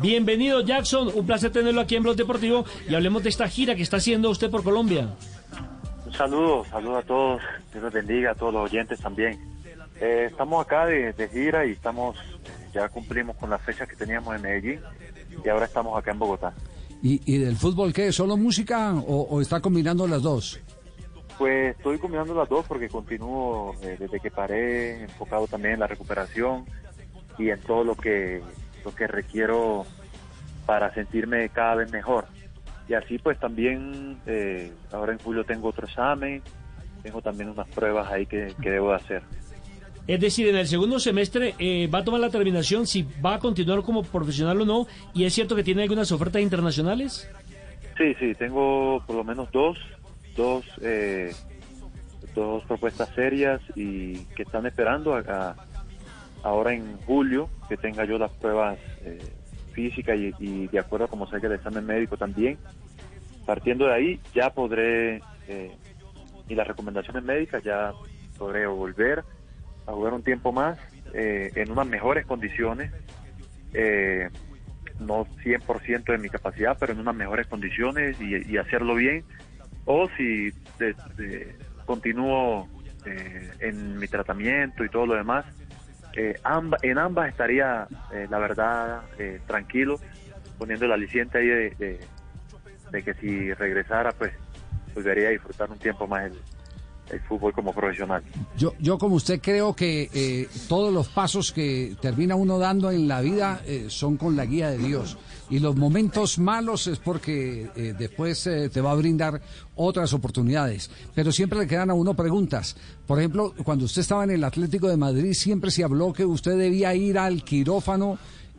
Bienvenido, Jackson. Un placer tenerlo aquí en Blog Deportivo y hablemos de esta gira que está haciendo usted por Colombia. Un saludo, saludo a todos. Dios los bendiga, a todos los oyentes también. Eh, estamos acá de, de gira y estamos, ya cumplimos con las fechas que teníamos en Medellín y ahora estamos acá en Bogotá. ¿Y, y del fútbol qué? ¿Solo música o, o, está combinando las dos? Pues estoy combinando las dos porque continúo eh, desde que paré enfocado también en la recuperación y en todo lo que lo que requiero para sentirme cada vez mejor. Y así pues también eh, ahora en julio tengo otro examen, tengo también unas pruebas ahí que, que debo de hacer. Es decir, en el segundo semestre eh, va a tomar la terminación si va a continuar como profesional o no. ¿Y es cierto que tiene algunas ofertas internacionales? Sí, sí, tengo por lo menos dos, dos, eh, dos propuestas serias y que están esperando a, a, ahora en julio que tenga yo las pruebas eh, físicas y, y, de acuerdo a como salga el examen médico también. Partiendo de ahí ya podré, eh, y las recomendaciones médicas ya podré volver a jugar un tiempo más eh, en unas mejores condiciones, eh, no 100% de mi capacidad, pero en unas mejores condiciones y, hacerlo bien. O si de, de, continúo eh, en mi tratamiento y todo lo demás, amba, en ambas estaría, la verdad, tranquilo, poniendo el aliciente ahí de, de, de, que si regresara, pues volvería a disfrutar un tiempo más el, el fútbol como profesional. Yo, yo como usted creo que eh, todos los pasos que termina uno dando en la vida eh, son con la guía de Dios y los momentos malos es porque eh, después te va a brindar otras oportunidades. Pero siempre le quedan a uno preguntas. Por ejemplo, cuando usted estaba en el Atlético de Madrid siempre se habló que usted debía ir al quirófano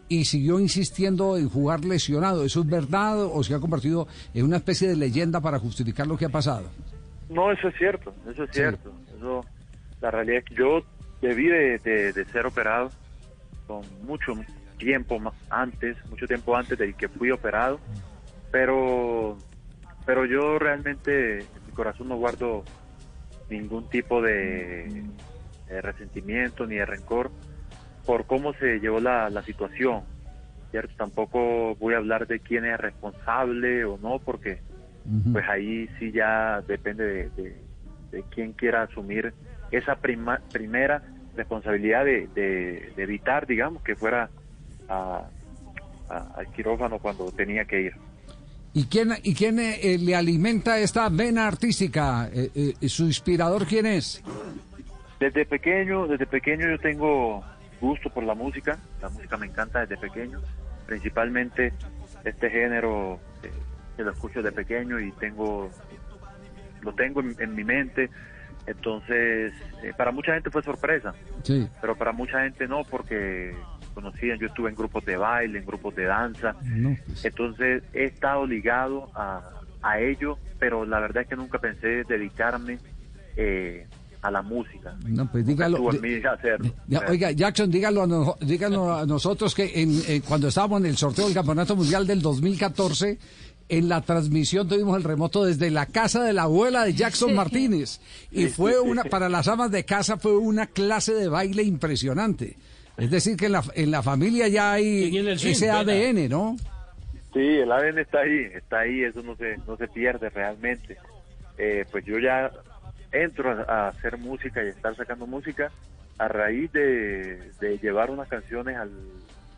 y siguió insistiendo en jugar lesionado. ¿Eso es verdad o se ha convertido en una especie de leyenda para justificar lo que ha pasado? No, eso es cierto, eso es cierto. Eso, la realidad es que yo debí de, de, de, ser operado con mucho tiempo antes, mucho tiempo antes de que fui operado, pero, pero yo realmente en mi corazón no guardo ningún tipo de, de resentimiento ni de rencor por cómo se llevó la, la situación. ¿cierto? Tampoco voy a hablar de quién es responsable o no, porque pues ahí sí ya depende de, de, de quién quiera asumir esa prima, primera responsabilidad de, de, evitar, digamos, que fuera a, a, al quirófano cuando tenía que ir. ¿Y quién, y quién eh, le alimenta esta vena artística? Eh, eh, ¿Su inspirador quién es? Desde pequeño, desde pequeño yo tengo gusto por la música, la música me encanta desde pequeño, principalmente este género que lo escucho de pequeño y tengo lo tengo en, en mi mente entonces eh, para mucha gente fue sorpresa sí. pero para mucha gente no porque conocían yo estuve en grupos de baile en grupos de danza no, pues. entonces he estado ligado a, a ello pero la verdad es que nunca pensé dedicarme eh, a la música. No, pues dígalo. Hacerlo, ya, oiga, Jackson, dígalo a, no, dígalo a nosotros que en, eh, cuando estábamos en el sorteo del Campeonato Mundial del 2014, en la transmisión tuvimos el remoto desde la casa de la abuela de Jackson Martínez y fue una para las amas de casa fue una clase de baile impresionante. Es decir que en la, en la familia ya hay ese ADN, ¿no? Sí, el ADN está ahí, está ahí, eso no se no se pierde realmente. Eh, pues yo ya entro a, a, hacer música y estar sacando música a raíz de, de llevar unas canciones al,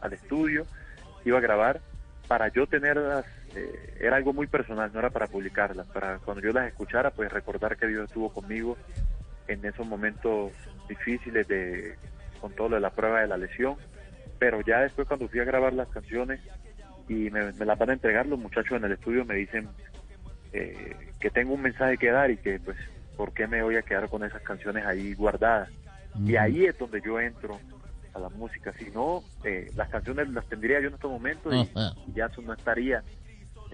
al estudio, iba a grabar para yo tenerlas eh, era algo muy personal, no era para publicarlas, para cuando yo las escuchara, pues recordar que Dios estuvo conmigo en esos momentos difíciles de con todo lo de la prueba de la lesión, pero ya después cuando fui a grabar las canciones y me, me las van a entregar los muchachos en el estudio me dicen eh, que tengo un mensaje que dar y que pues por qué me voy a quedar con esas canciones ahí guardadas. Mm. Y ahí es donde yo entro a la música, si no, eh, las canciones las tendría yo en estos momentos y, y Jackson no estaría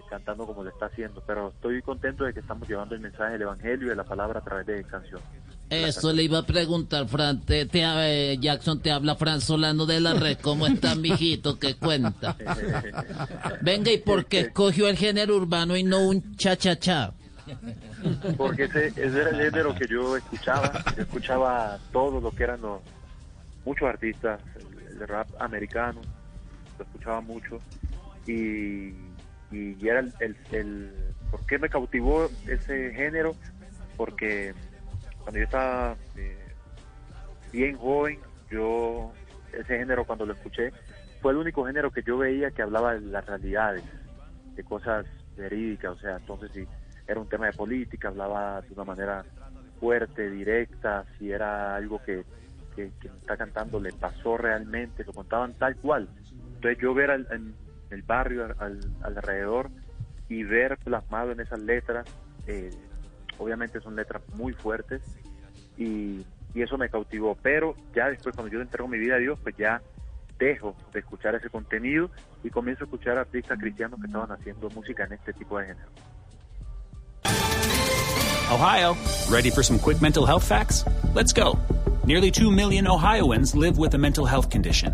cantando como lo está haciendo, pero estoy contento de que estamos llevando el mensaje del Evangelio y de la palabra a través de canciones. Eso le iba a preguntar, Fran. Te, te, eh, Jackson, te habla Fran Solano de la red. ¿Cómo está, mijito? ¿Qué cuenta? Venga, ¿y por qué escogió el género urbano y no un cha-cha-cha? Porque ese, ese era el género que yo escuchaba. Yo escuchaba todo lo que eran los muchos artistas, el, el rap americano, lo escuchaba mucho. Y, y era el, el, el- ¿Por qué me cautivó ese género? Porque cuando yo estaba eh, bien joven, yo ese género cuando lo escuché fue el único género que yo veía que hablaba de las realidades, de cosas verídicas, o sea, entonces si era un tema de política, hablaba de una manera fuerte, directa, si era algo que, que está cantando le pasó realmente, lo contaban tal cual. Entonces yo ver al, en el barrio al, al- alrededor y ver plasmado en esas letras, eh, obviamente son letras muy fuertes y, y eso me cautivó, pero ya después cuando yo entrego mi vida a Dios, pues ya dejo de escuchar ese contenido y comienzo a escuchar artistas cristianos que estaban haciendo música en este tipo de género. Ohio, ready for some quick mental health facts? Let's go. Nearly 2 million Ohioans live with a mental health condition.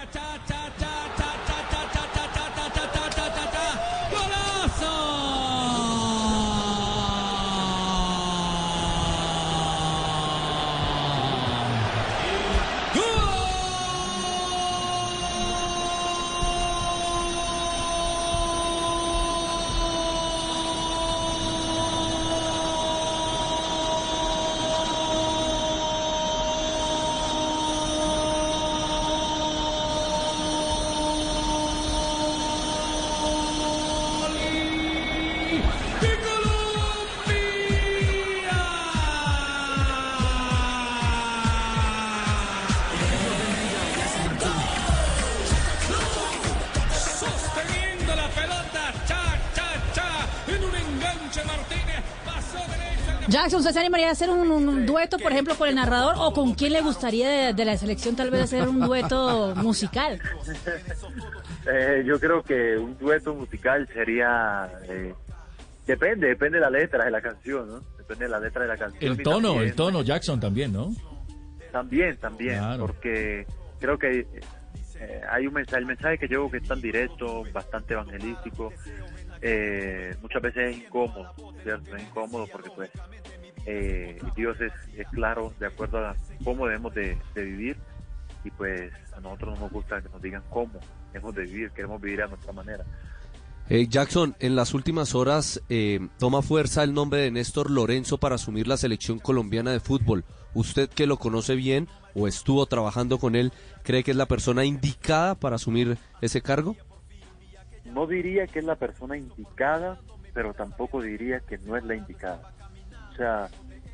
Jackson, ¿usted se animaría a hacer un, un dueto, por ejemplo, con el narrador o con quién le gustaría de, de la selección tal vez hacer un dueto musical? Eh, yo creo que un dueto musical sería... eh, depende, depende de la letra de la canción, ¿no? Depende de la letra de la canción. El tono, también- el tono, Jackson también, ¿no? También, también, Claro. porque creo que eh, hay un mensaje, el mensaje que llevo que es tan directo, bastante evangelístico, eh, muchas veces es incómodo, ¿cierto? Es incómodo porque pues eh, Dios es, es claro de acuerdo a cómo debemos de, de vivir y pues a nosotros no nos gusta que nos digan cómo debemos de vivir, queremos vivir a nuestra manera. Eh, Jackson, en las últimas horas eh, toma fuerza el nombre de Néstor Lorenzo para asumir la selección colombiana de fútbol. Usted que lo conoce bien o estuvo trabajando con él, ¿cree que es la persona indicada para asumir ese cargo? No diría que es la persona indicada, pero tampoco diría que no es la indicada. O sea,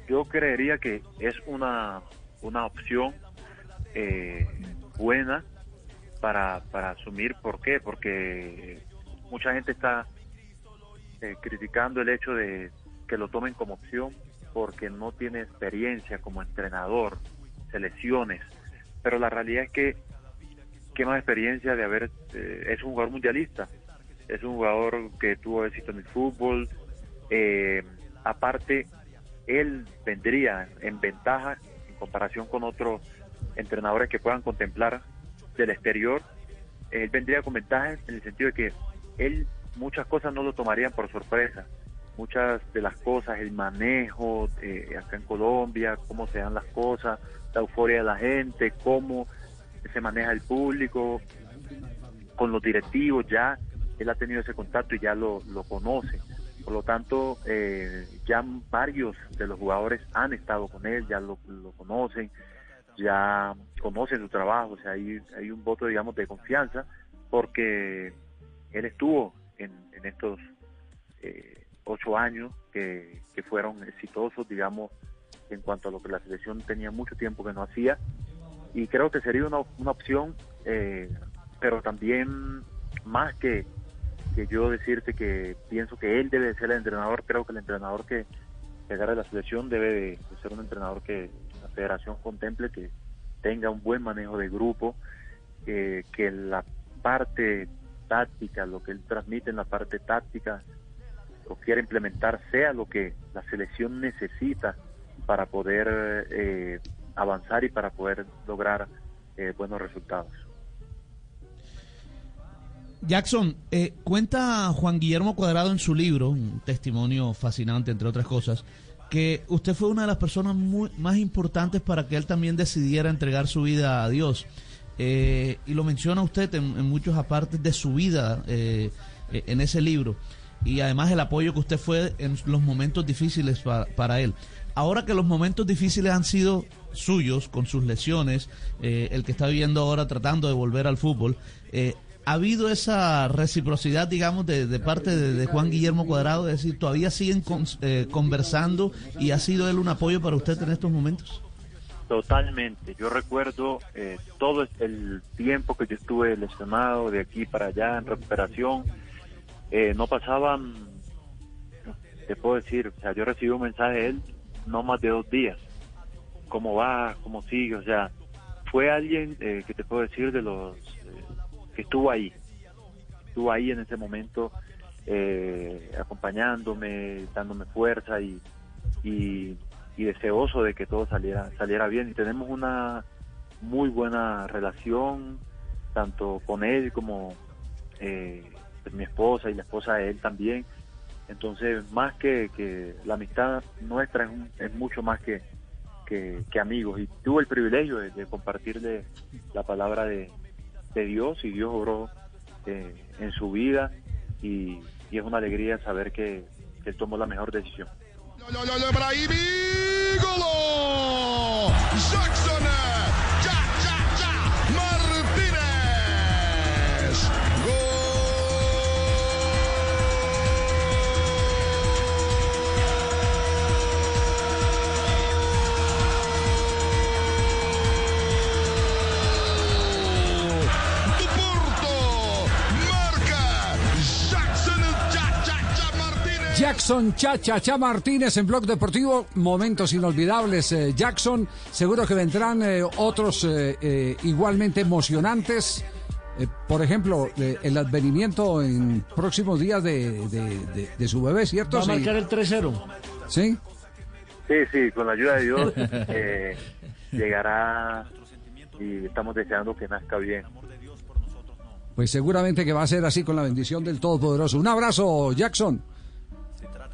yo creería que es una, una opción eh, buena para, para asumir. ¿Por qué? Porque mucha gente está eh, criticando el hecho de que lo tomen como opción porque no tiene experiencia como entrenador, selecciones. Pero la realidad es que, ¿qué más experiencia de haber... eh, es un jugador mundialista, es un jugador que tuvo éxito en el fútbol. eh, aparte, él vendría en ventaja en comparación con otros entrenadores que puedan contemplar del exterior. Él vendría con ventaja en el sentido de que él muchas cosas no lo tomarían por sorpresa. Muchas de las cosas, el manejo eh, acá en Colombia, cómo se dan las cosas, la euforia de la gente, cómo se maneja el público, con los directivos, ya él ha tenido ese contacto y ya lo, lo conoce. Por lo tanto, eh, ya varios de los jugadores han estado con él, ya lo, lo conocen, ya conocen su trabajo, o sea, hay, hay un voto, digamos, de confianza, porque él estuvo en, en estos eh, ocho años que, que fueron exitosos, digamos, en cuanto a lo que la selección tenía mucho tiempo que no hacía. Y creo que sería una, una opción, eh, pero también más que, que yo decirte que pienso que él debe de ser el entrenador, creo que el entrenador que, que agarre la selección debe de, ser un entrenador que la federación contemple, que tenga un buen manejo de grupo, que la parte táctica, lo que él transmite en la parte táctica, o quiere implementar, sea lo que la selección necesita para poder eh, avanzar y para poder lograr eh, buenos resultados. Jackson, eh, cuenta Juan Guillermo Cuadrado en su libro, un testimonio fascinante entre otras cosas, que usted fue una de las personas muy, más importantes para que él también decidiera entregar su vida a Dios. Eh, y lo menciona usted en, muchos apartes de su vida eh, eh, en ese libro. Y además el apoyo que usted fue en los momentos difíciles pa- para él. Ahora que los momentos difíciles han sido suyos, con sus lesiones, eh, el que está viviendo ahora tratando de volver al fútbol, ¿ha habido esa reciprocidad, digamos, de, parte de, Juan Guillermo Cuadrado? Es decir, ¿todavía siguen con- eh, conversando y ha sido él un apoyo para usted en estos momentos? Totalmente. Yo recuerdo eh, todo el tiempo que yo estuve lesionado de aquí para allá en recuperación. Eh, no pasaban, te puedo decir, o sea, yo recibí un mensaje de él no más de dos días. ¿Cómo va? ¿Cómo sigue? O sea, fue alguien eh, que te puedo decir de los que estuvo ahí. Estuvo ahí en ese momento eh, acompañándome, dándome fuerza y, y, y deseoso de que todo saliera, saliera bien. Y tenemos una muy buena relación, tanto con él como eh, pues, mi esposa y la esposa de él también. Entonces, más que, que la amistad nuestra es, un- es mucho más que, que, amigos. Y tuve el privilegio de compartirle la palabra de, de Dios y Dios obró eh, en su vida y, es una alegría saber que, tomó la mejor decisión. Lo, lo, lo! Jackson, Jackson Chacha Cha Martínez en Blog Deportivo, momentos inolvidables. eh, Jackson, seguro que vendrán eh, otros eh, eh, igualmente emocionantes. Eh, por ejemplo, eh, el advenimiento en próximos días de, de- de- de su bebé, ¿cierto? Va a Sí. marcar el 3-0. ¿Sí? Sí, sí, con la ayuda de Dios eh, llegará y estamos deseando que nazca bien. Pues seguramente que va a ser así con la bendición del Todopoderoso. Un abrazo, Jackson.